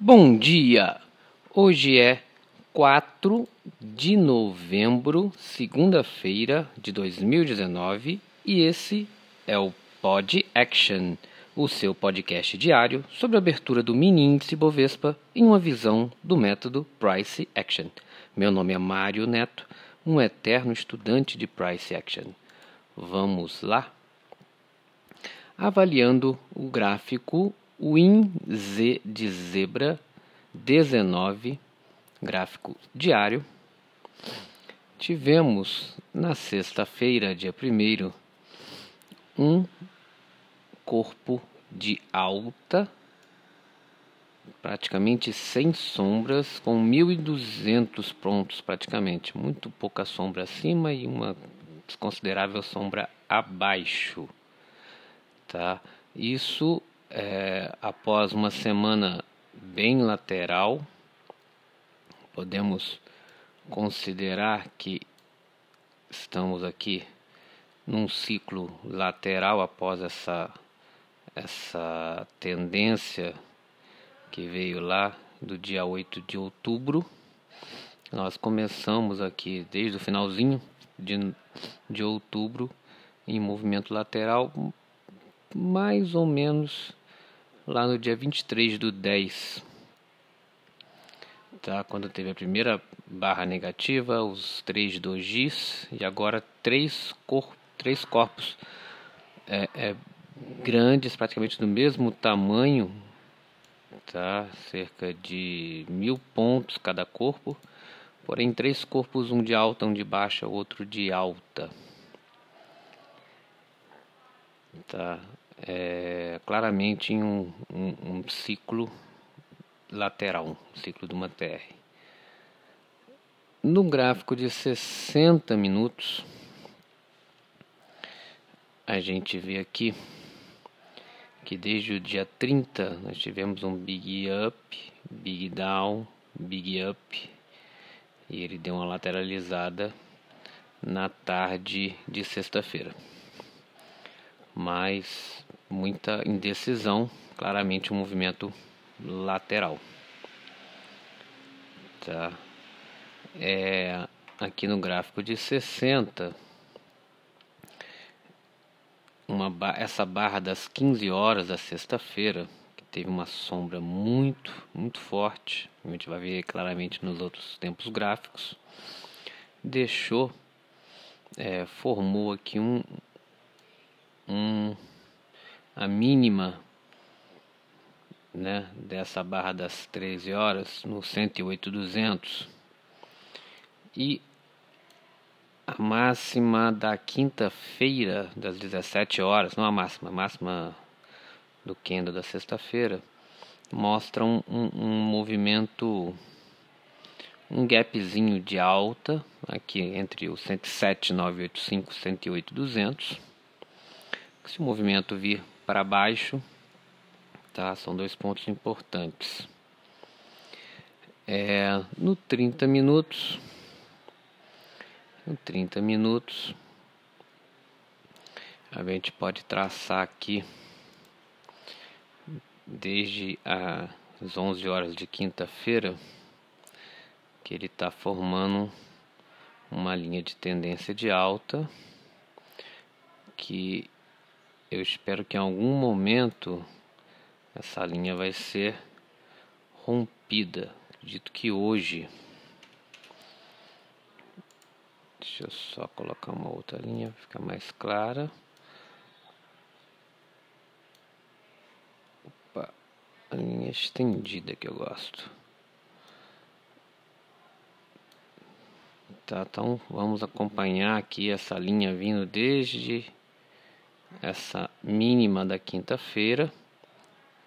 Bom dia! Hoje é 4 de novembro, segunda-feira de 2019, e esse é o Pod Action, o seu podcast diário sobre a abertura do mini índice Bovespa em uma visão do método Price Action. Meu nome é Mário Neto, um eterno estudante de Price Action. Vamos lá? Avaliando o gráfico Win Z de zebra 19, gráfico diário. Tivemos na sexta-feira, dia 1 um corpo de alta, praticamente sem sombras, com 1.200 prontos praticamente, muito pouca sombra acima e uma desconsiderável sombra abaixo, tá? Isso é, após uma semana bem lateral, podemos considerar que estamos aqui num ciclo lateral após essa essa tendência que veio lá do dia 8 de outubro. Nós começamos aqui desde o finalzinho de, de outubro em movimento lateral, mais ou menos lá no dia 23 do 10, tá? quando teve a primeira barra negativa, os três dojis e agora três, cor, três corpos é, é, grandes, praticamente do mesmo tamanho, tá? cerca de mil pontos cada corpo, porém três corpos, um de alta, um de baixa, outro de alta. Tá? É, claramente em um, um, um, ciclo lateral, um ciclo de uma TR. No gráfico de 60 minutos, a gente vê aqui que desde o dia 30 nós tivemos um big up, big down, big up e ele deu uma lateralizada na tarde de sexta-feira mas muita indecisão, claramente um movimento lateral. Tá? É, aqui no gráfico de 60, uma, essa barra das 15 horas da sexta-feira, que teve uma sombra muito, muito forte, a gente vai ver claramente nos outros tempos gráficos, deixou, é, formou aqui um, um, a mínima né, dessa barra das 13 horas no 108,200 e a máxima da quinta-feira das 17 horas, não a máxima, a máxima do candle da sexta-feira, mostra um, um, um, movimento, um gapzinho de alta aqui entre o 107,985 e 108,200 se o movimento vir para baixo, tá? São dois pontos importantes. É, no 30 minutos, no 30 minutos, a gente pode traçar aqui desde as 11 horas de quinta-feira que ele está formando uma linha de tendência de alta que eu espero que em algum momento essa linha vai ser rompida. Acredito que hoje. Deixa eu só colocar uma outra linha para ficar mais clara. Opa, a linha estendida que eu gosto. Tá, então vamos acompanhar aqui essa linha vindo desde essa mínima da quinta-feira,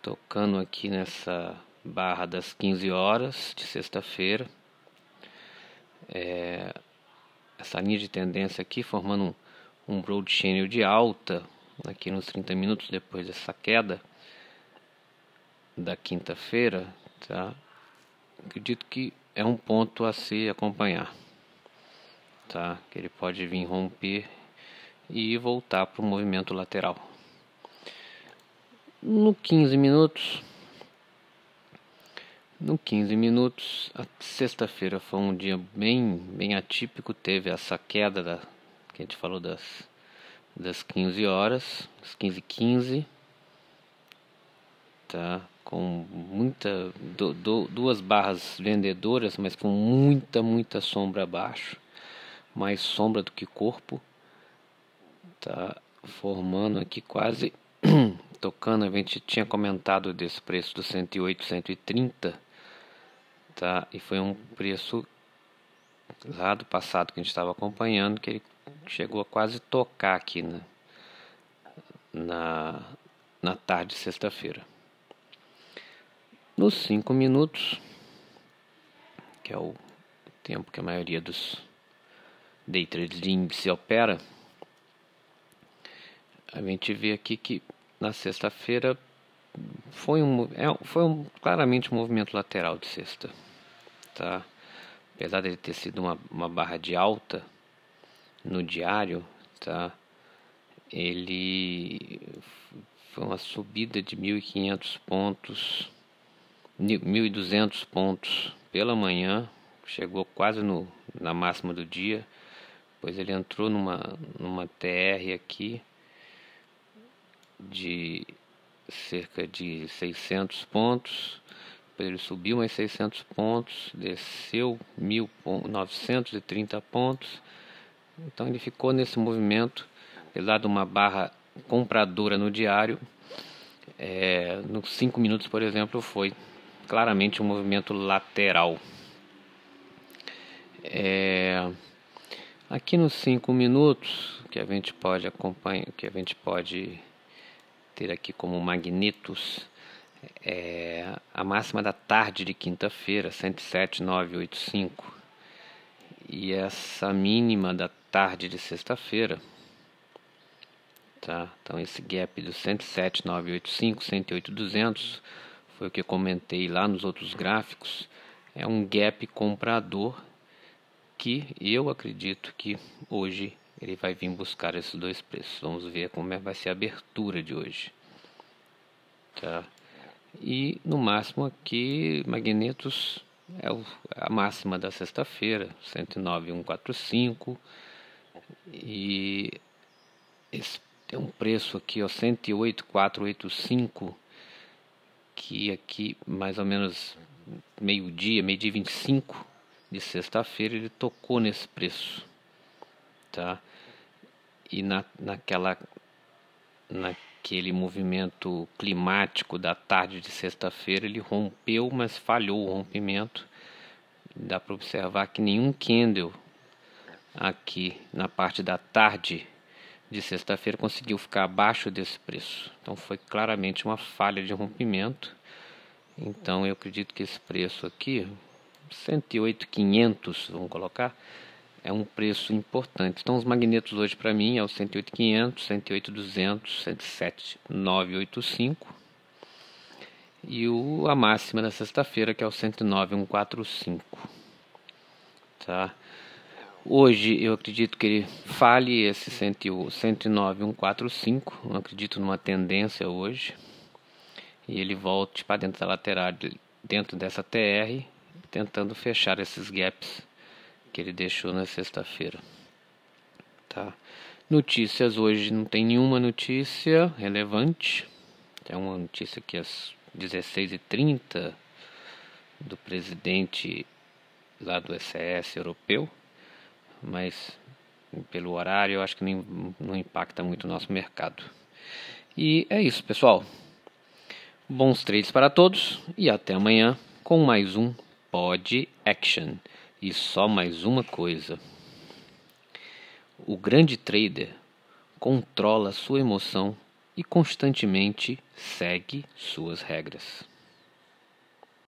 tocando aqui nessa barra das 15 horas de sexta-feira. É, essa linha de tendência aqui formando um, um broad channel de alta aqui nos 30 minutos depois dessa queda da quinta-feira, tá? Acredito que é um ponto a se acompanhar, tá? Que ele pode vir romper e voltar para o movimento lateral. No 15 minutos, No 15 minutos, a sexta-feira foi um dia bem, bem atípico, teve essa queda da, que a gente falou das, das 15 horas, das 15 15 tá? Com muita, do, do, duas barras vendedoras, mas com muita, muita sombra abaixo, mais sombra do que corpo, tá? Formando aqui quase, tocando, a gente tinha comentado desse preço do 108, 130, tá? E foi um preço lá do passado que a gente estava acompanhando que ele chegou a quase tocar aqui na, na, na tarde de sexta-feira. Nos 5 minutos, que é o tempo que a maioria dos day trades de índice opera, a gente vê aqui que na sexta-feira foi um, é, foi um, claramente um movimento lateral de sexta tá? Apesar de ter sido uma, uma barra de alta no diário, tá? Ele foi uma subida de 1.500 pontos, 1.200 pontos pela manhã, chegou quase no, na máxima do dia, depois ele entrou numa, numa TR aqui de cerca de 600 pontos, ele subiu mais 600 pontos, desceu 1.930 pontos. Então ele ficou nesse movimento, apesar de uma barra compradora no diário. É, nos 5 minutos, por exemplo, foi claramente um movimento lateral. É, aqui nos 5 minutos, que a gente pode acompanhar, que a gente pode ter aqui como magnetos, é, a máxima da tarde de quinta-feira, 107,985. E essa mínima da tarde de sexta-feira, tá? Então esse gap do 107,985, 108,200 foi o que eu comentei lá nos outros gráficos. É um gap comprador que eu acredito que hoje ele vai vir buscar esses dois preços. Vamos ver como é, vai ser a abertura de hoje. Tá? E no máximo aqui, magnetos é a máxima da sexta-feira, 109,145. E esse tem um preço aqui, ó, 108,485, que aqui mais ou menos meio-dia, meio-dia 25 de sexta-feira ele tocou nesse preço, tá? E na, naquela na, aquele movimento climático da tarde de sexta-feira, ele rompeu, mas falhou o rompimento. Dá para observar que nenhum candle aqui na parte da tarde de sexta-feira conseguiu ficar abaixo desse preço. Então foi claramente uma falha de rompimento. Então eu acredito que esse preço aqui, 108,500, vamos colocar, é um preço importante. Então os magnetos hoje para mim é o 108.500, 108.200, 107.985 e o a máxima da sexta-feira que é o 109.145. Tá? Hoje eu acredito que ele fale esse 109.145, não acredito numa tendência hoje. E ele volte para dentro da lateral, dentro dessa TR, tentando fechar esses gaps que ele deixou na sexta-feira. Tá? Notícias hoje não tem nenhuma notícia relevante. Tem uma notícia aqui às 16h30 do presidente lá do SES europeu, mas pelo horário eu acho que nem, não impacta muito o nosso mercado. E é isso, pessoal. Bons trades para todos e até amanhã com mais um Pod Action. E só mais uma coisa: o grande trader controla sua emoção e constantemente segue suas regras.